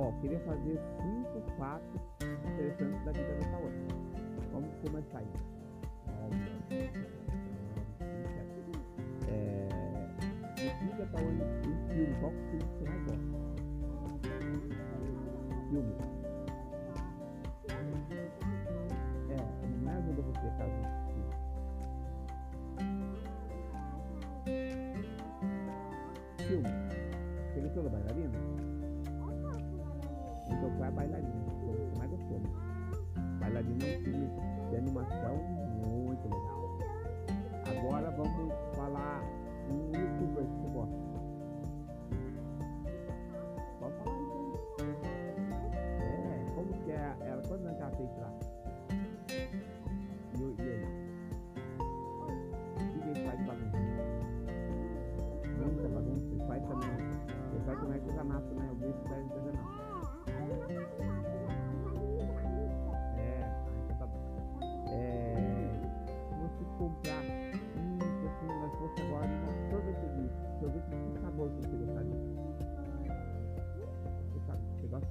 Ó, queria fazer cinco fatos interessantes da vida da Tawane. Vamos começar aí. É, me diga, Tawane, um filme. Qual filme você mais gosta? Filme. É, não ajuda você, caso Filme. Você gostou da bailarina? Então foi a bailarina, que o que mais gostou. Bailarina é um filme de animação muito legal. Agora vamos falar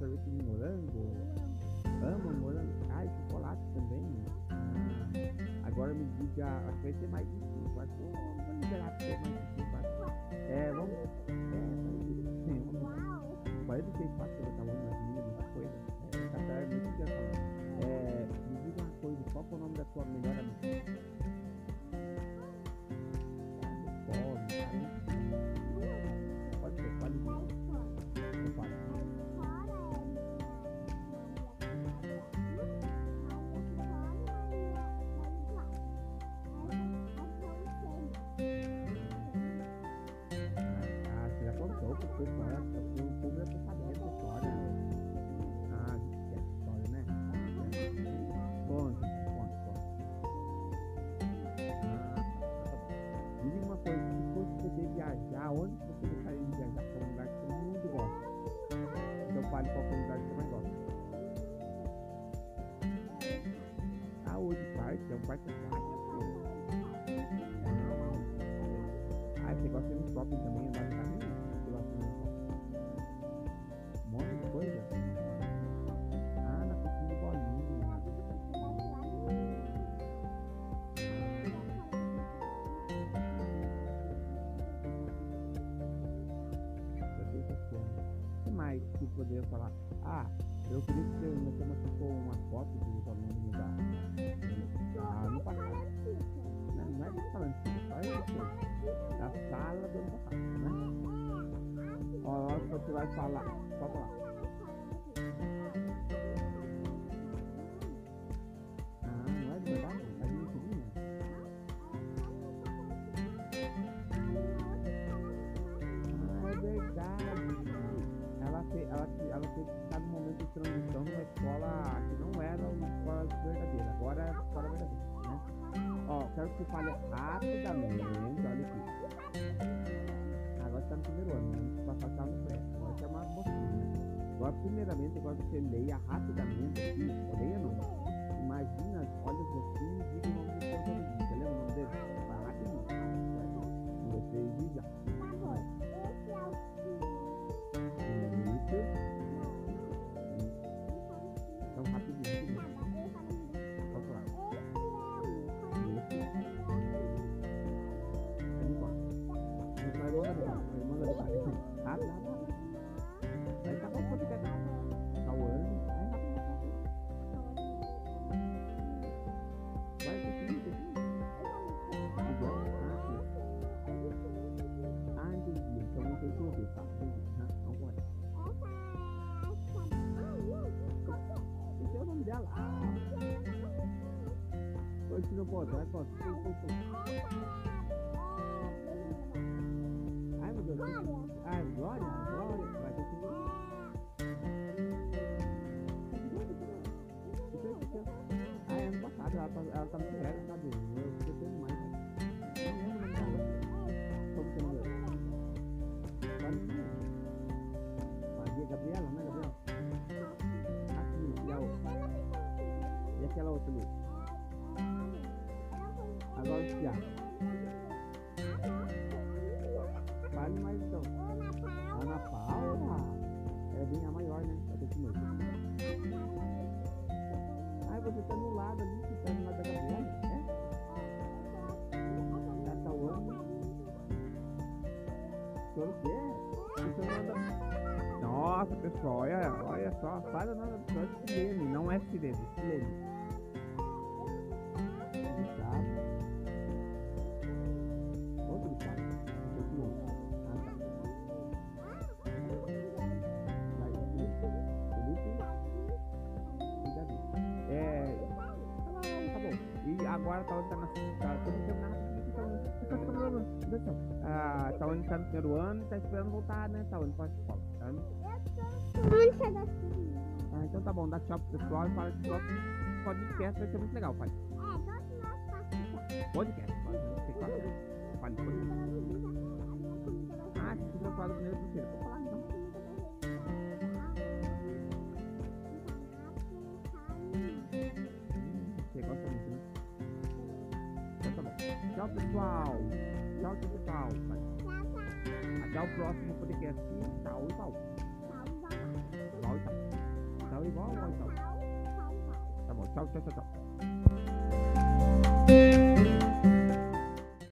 sorvete de morango? Ama morango? Ah, e chocolate também? Ah, agora me diga, acho que vai ser mais difícil, acho que eu vou liberar pra mais difícil, acho. É, vamos, é, vamos 46 passos eu tava nas minhas, muita coisa. É, tá falando. É, me diga uma coisa, qual que é o nome da sua melhor de parque, é que poderia falar? Ah, eu queria que você me ficou uma foto dos alunos da. Ah, no passado. Não, não é da sala antiga, só isso. Da sala do ano passado, né? Ó, a hora que você vai falar. Pode falar. Quero que você fale rapidamente, olha aqui. Agora você tá no primeiro ano, né? Você vai passar no pré. Agora você é uma mocinha, né? Agora, primeiramente, que você leia rapidamente aqui. Leia não. Imagina, olha assim e diga o nome do seu amiguinho. Você lembra o nome dele? Vai rapidinho. Vai. Você diz já. Isso. Entendi. Então não tem que ouvir, tá? Entendi. Ah, vamos embora. Esse é o nome dela. Ah, continua, pode, vai, pode. Pô, pô, pô. Ai, meu Deus. Ai, Glória, Glória. Vai, continua. Ah, é ano passado, ela tá, ela tá muito velha, sabe? Eu esqueci demais. Não lembro o nome dela. Como que é o nome dela? Vai no nome. Maria Gabriela, né, Gabriela? Aqui, e a outra. E aquela outra ali? Agora o Thiago. É a maior, né? A desse noite. Ai, você tá no lado ali, você tá no lado da Gabriela, é? Da Tawane. Senhor o quê? Nossa, pessoal, olha, olha só, para o nome do Silene, não é Silene, Silene. Gustavo. Agora tá onde tá na. Tá, não terminando ah, tá onde tá no primeiro ano e tá esperando voltar, né? Tá onde pra escola. Tá? Ah, então tá bom, dá tchau pro pessoal e fala que o próximo podcast vai ser muito legal, pai. Podcast, pode. Você fala. Fale, podcast. Ah, você falar do primeiro do terceiro. Vou falar Tchau, pessoal. Tchau, tchau, pessoal. Até o próximo podcast. Tchau tchau. Tchau tchau. Tchau igual tchau? Tá bom. Tchau, tchau, tchau, tchau.